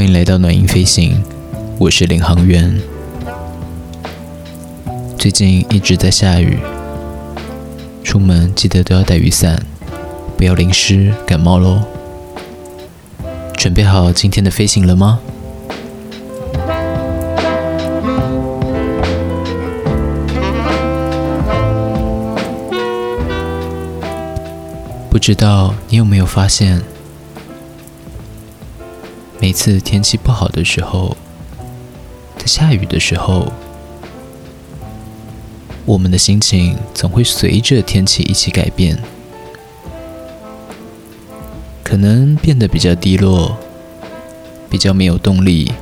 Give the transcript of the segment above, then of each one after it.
欢迎来到暖音飞行，我是领航员。最近一直在下雨，出门记得都要带雨伞，不要淋湿感冒喽。准备好今天的飞行了吗？不知道你有没有发现？每次天气不好的时候，在下雨的时候，我们的心情总会随着天气一起改变，可能变得比较低落，比较没有动力，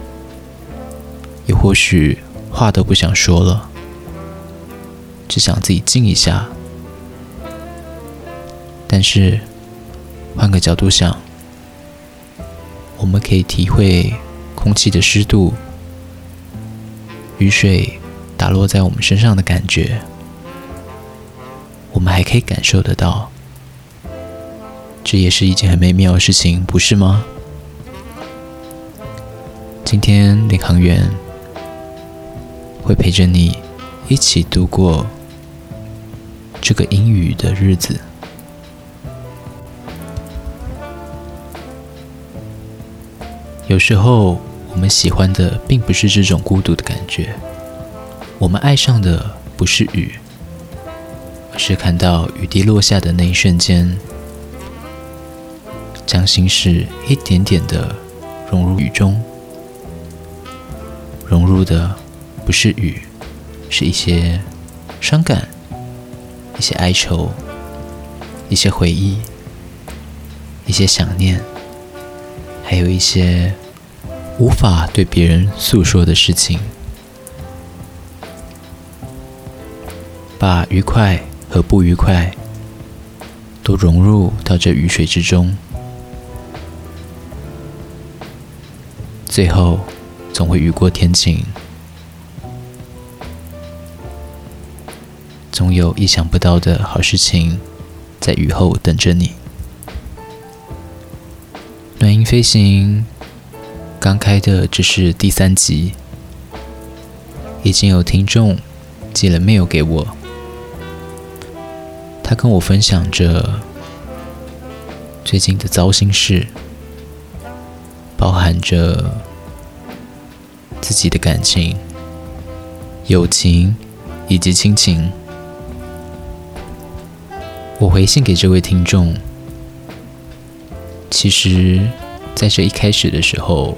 也或许话都不想说了，只想自己静一下。但是，换个角度想。我们可以体会空气的湿度、雨水打落在我们身上的感觉，我们还可以感受得到，这也是一件很美妙的事情，不是吗？今天领航员会陪着你一起度过这个阴雨的日子。有时候，我们喜欢的并不是这种孤独的感觉，我们爱上的不是雨，而是看到雨滴落下的那一瞬间，将心事一点点的融入雨中。融入的不是雨，是一些伤感、一些哀愁、一些回忆、一些想念。还有一些无法对别人诉说的事情，把愉快和不愉快都融入到这雨水之中，最后总会雨过天晴，总有意想不到的好事情在雨后等着你。飞行刚开的只是第三集，已经有听众寄了 mail 给我，他跟我分享着最近的糟心事，包含着自己的感情、友情以及亲情。我回信给这位听众。其实，在这一开始的时候，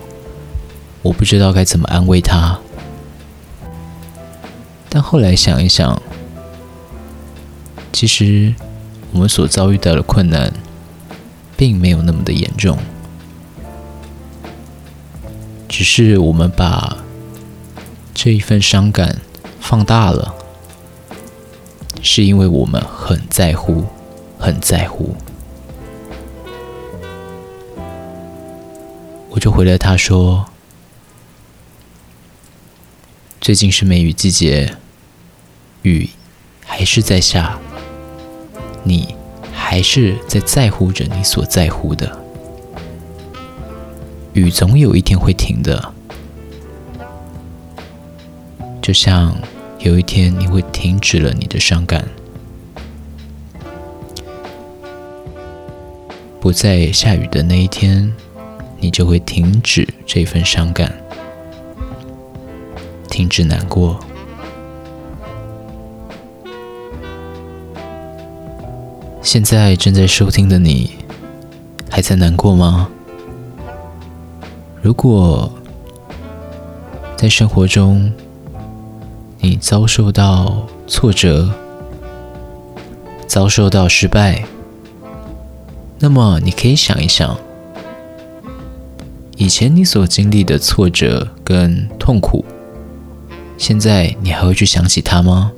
我不知道该怎么安慰他。但后来想一想，其实我们所遭遇到的困难，并没有那么的严重，只是我们把这一份伤感放大了，是因为我们很在乎，很在乎。我就回了他说：“最近是梅雨季节，雨还是在下，你还是在在乎着你所在乎的。雨总有一天会停的，就像有一天你会停止了你的伤感，不再下雨的那一天。”你就会停止这份伤感，停止难过。现在正在收听的你，还在难过吗？如果在生活中你遭受到挫折、遭受到失败，那么你可以想一想。以前你所经历的挫折跟痛苦，现在你还会去想起它吗？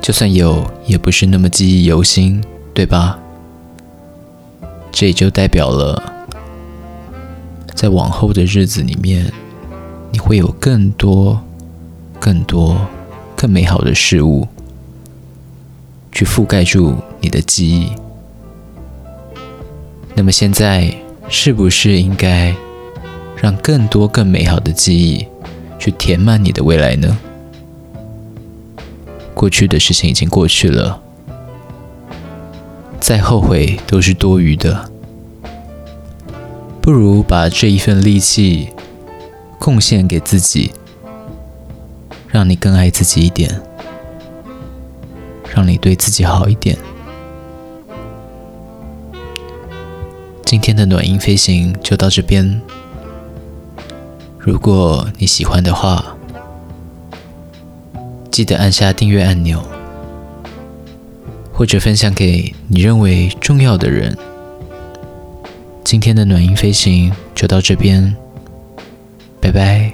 就算有，也不是那么记忆犹新，对吧？这也就代表了，在往后的日子里面，你会有更多、更多、更美好的事物去覆盖住你的记忆。那么现在。是不是应该让更多更美好的记忆去填满你的未来呢？过去的事情已经过去了，再后悔都是多余的。不如把这一份力气贡献给自己，让你更爱自己一点，让你对自己好一点。今天的暖音飞行就到这边。如果你喜欢的话，记得按下订阅按钮，或者分享给你认为重要的人。今天的暖音飞行就到这边，拜拜。